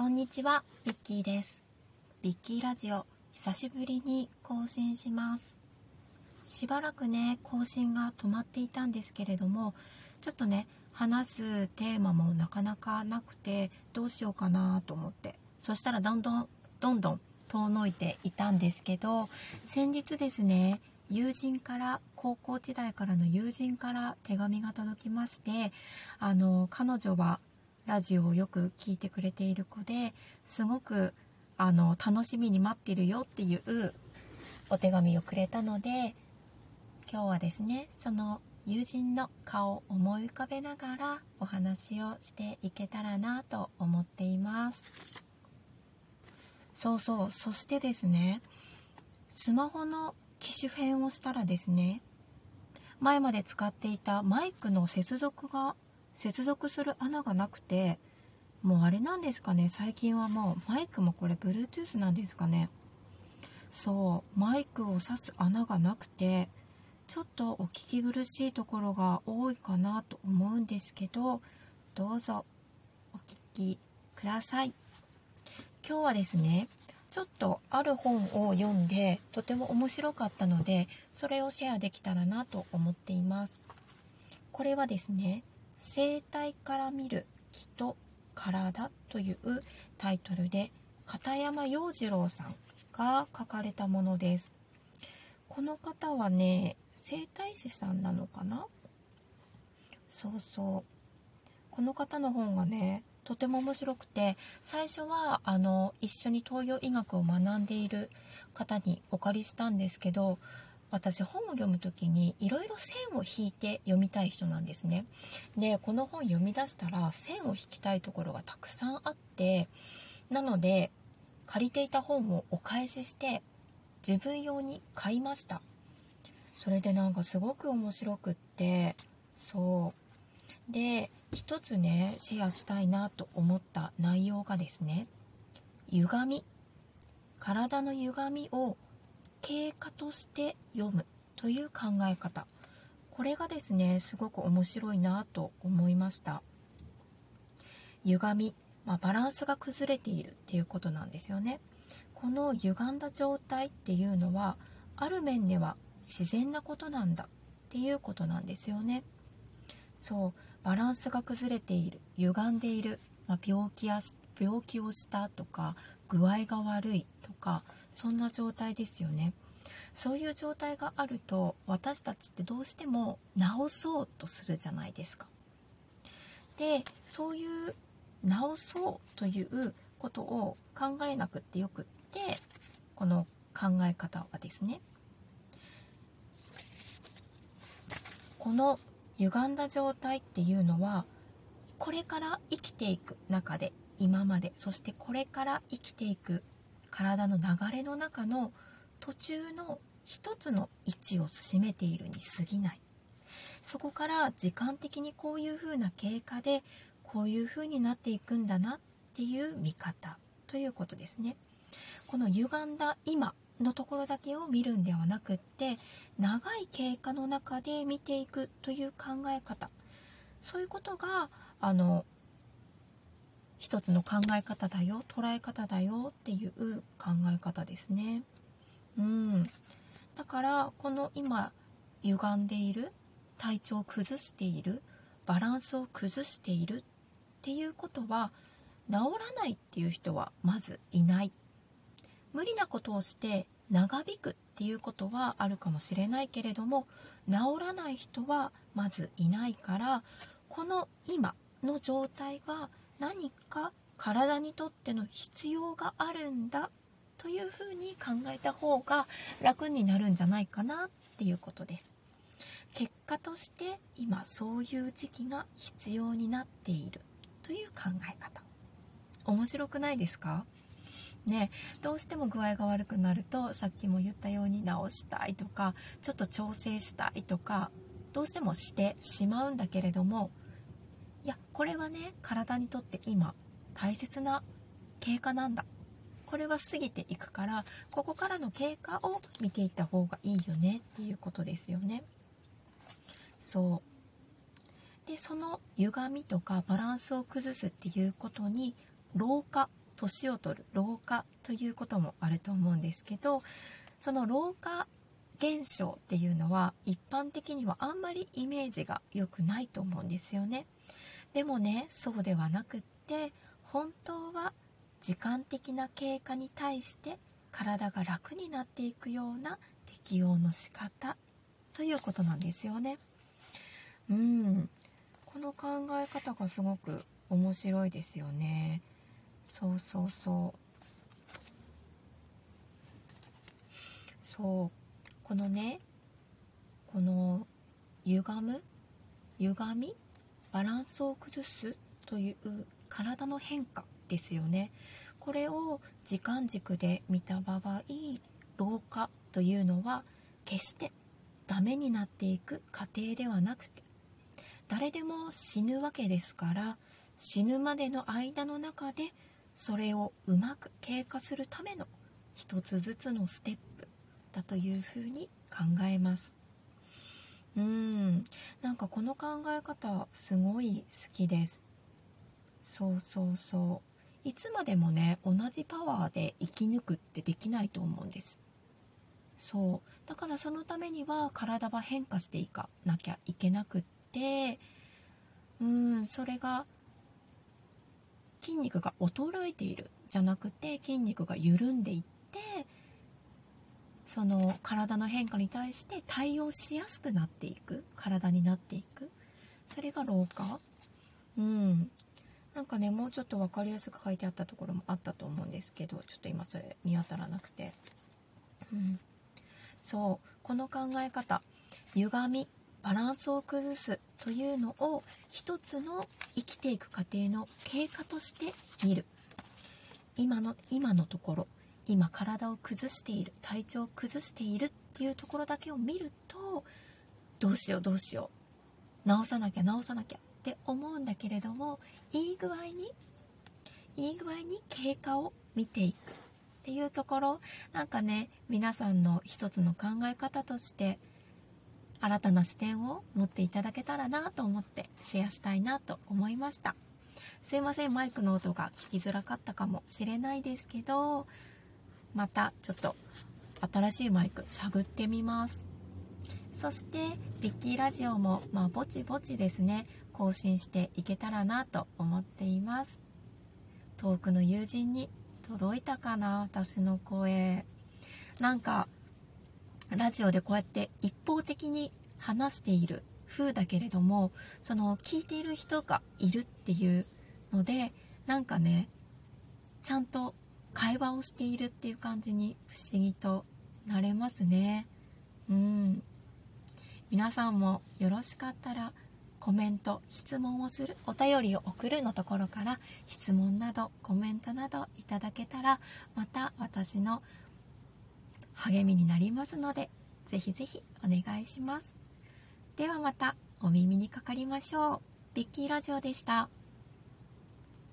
こんにちは、ビッキーです。ビッキーラジオ、久しぶりに更新します。しばらくね、更新が止まっていたんですけれども、ちょっとね、話すテーマもなかなかなくて、どうしようかなと思って。そしたらどんどん、どんどん遠のいていたんですけど、先日ですね、友人から高校時代からの友人から手紙が届きましてあの彼女はラジオをよく聞いてくれている子ですごくあの楽しみに待ってるよっていうお手紙をくれたので今日はですねその友人の顔を思い浮かべながらお話をしていけたらなと思っています。そうそう。そしてですねスマホの機種変をしたらですね前まで使っていたマイクの接続が接続する穴がなくてもうあれなんですかね。最近はもうマイクもこれ Bluetooth なんですかね。そうマイクを挿す穴がなくてちょっとお聞き苦しいところが多いかなと思うんですけどどうぞお聞きください。今日はですねちょっとある本を読んでとても面白かったのでそれをシェアできたらなと思っています。これはですね生態から見る人体というタイトルで片山洋次郎さんが書かれたものです。この方はね整体師さんなのかな？そうそう。この方の本がねとても面白くて最初はあの一緒に東洋医学を学んでいる方にお借りしたんですけど私本を読む時にいろいろ線を引いて読みたい人なんですね。でこの本読み出したら線を引きたいところがたくさんあってなので借りていた本をお返しして自分用に買いました。それでなんかすごく面白くってそう。で一つねシェアしたいなと思った内容がですね歪み。体の歪みを経過として読むという考え方これがですねすごく面白いなと思いました歪み、まあ、バランスが崩れているっていうことなんですよねこの歪んだ状態っていうのはある面では自然なことなんだっていうことなんですよねそうバランスが崩れている歪んでいる、まあ、病気や病気をしたとか具合が悪いとかそんな状態ですよね。そういう状態があると私たちってどうしても治そうとするじゃないですか。でそういう治そうということを考えなくってよくってこの考え方はですね。この歪んだ状態っていうのはこれから生きていく中で今までそしてこれから生きていく体の流れの中の途中の一つの位置を占めているに過ぎない。そこから時間的にこういう風な経過でこういう風になっていくんだなっていう見方ということですね。この歪んだ今のところだけを見るんではなくって長い経過の中で見ていくという考え方。そういうことがあの一つの考え方だよ捉え方だよっていう考え方ですね。うん。だからこの今歪んでいる体調を崩しているバランスを崩しているっていうことは治らないっていう人はまずいない。無理なことをして長引くっていうことはあるかもしれないけれども治らない人はまずいないからこの今の状態が何か体にとっての必要があるんだというふうに考えた方が楽になるんじゃないかなっていうことです。結果として今そういう時期が必要になっているという考え方。面白くないですか？ね、どうしても具合が悪くなるとさっきも言ったように治したいとかちょっと調整したいとかどうしてもしてしまうんだけれどもいやこれはね体にとって今大切な経過なんだ。これは過ぎていくからここからの経過を見ていった方がいいよねっていうことですよね。そう。でその歪みとかバランスを崩すっていうことに老化年を取る老化ということもあると思うんですけどその老化現象っていうのは一般的にはあんまりイメージが良くないと思うんですよね。でもねそうではなくって本当は時間的な経過に対して体が楽になっていくような適応の仕方ということなんですよね。うん。この考え方がすごく面白いですよね。そうそうそう。そう。このねこの歪む？歪み？バランスを崩すという体の変化ですよね。これを時間軸で見た場合老化というのは決してダメになっていく過程ではなくて誰でも死ぬわけですから死ぬまでの間の中でそれをうまく経過するための一つずつのステップだというふうに考えます。うん。なんかこの考え方すごい好きです。そうそうそう。いつまでもね同じパワーで生き抜くってできないと思うんです。そう。だからそのためには体は変化していかなきゃいけなくって。うんそれが筋肉が衰えているじゃなくて筋肉が緩んでいってその体の変化に対して対応しやすくなっていく体になっていく。それが老化。うん。なんかねもうちょっと分かりやすく書いてあったところもあったと思うんですけどちょっと今それ見当たらなくて。うん。そう。この考え方。歪みバランスを崩すというのを一つの生きていく過程の経過として見る。今の今のところ。今体を崩している体調を崩しているっていうところだけを見るとどうしようどうしよう直さなきゃ直さなきゃって思うんだけれどもいい具合にいい具合に経過を見ていくっていうところなんかね皆さんの一つの考え方として新たな視点を持っていただけたらなと思ってシェアしたいなと思いました。すいませんマイクの音が聞きづらかったかもしれないですけどまたちょっと新しいマイク探ってみます。そしてビッキーラジオもまあぼちぼちですね更新していけたらなと思っています。遠くの友人に届いたかな私の声。なんかラジオでこうやって一方的に話している風だけれどもその聞いている人がいるっていうのでなんかねちゃんと会話をしているっていう感じに不思議となれますね。うん。皆さんもよろしかったらコメント質問をするお便りを送るのところから質問などコメントなどいただけたらまた私の励みになりますのでぜひぜひお願いします。ではまたお耳にかかりましょう。ビッキーラジオでした。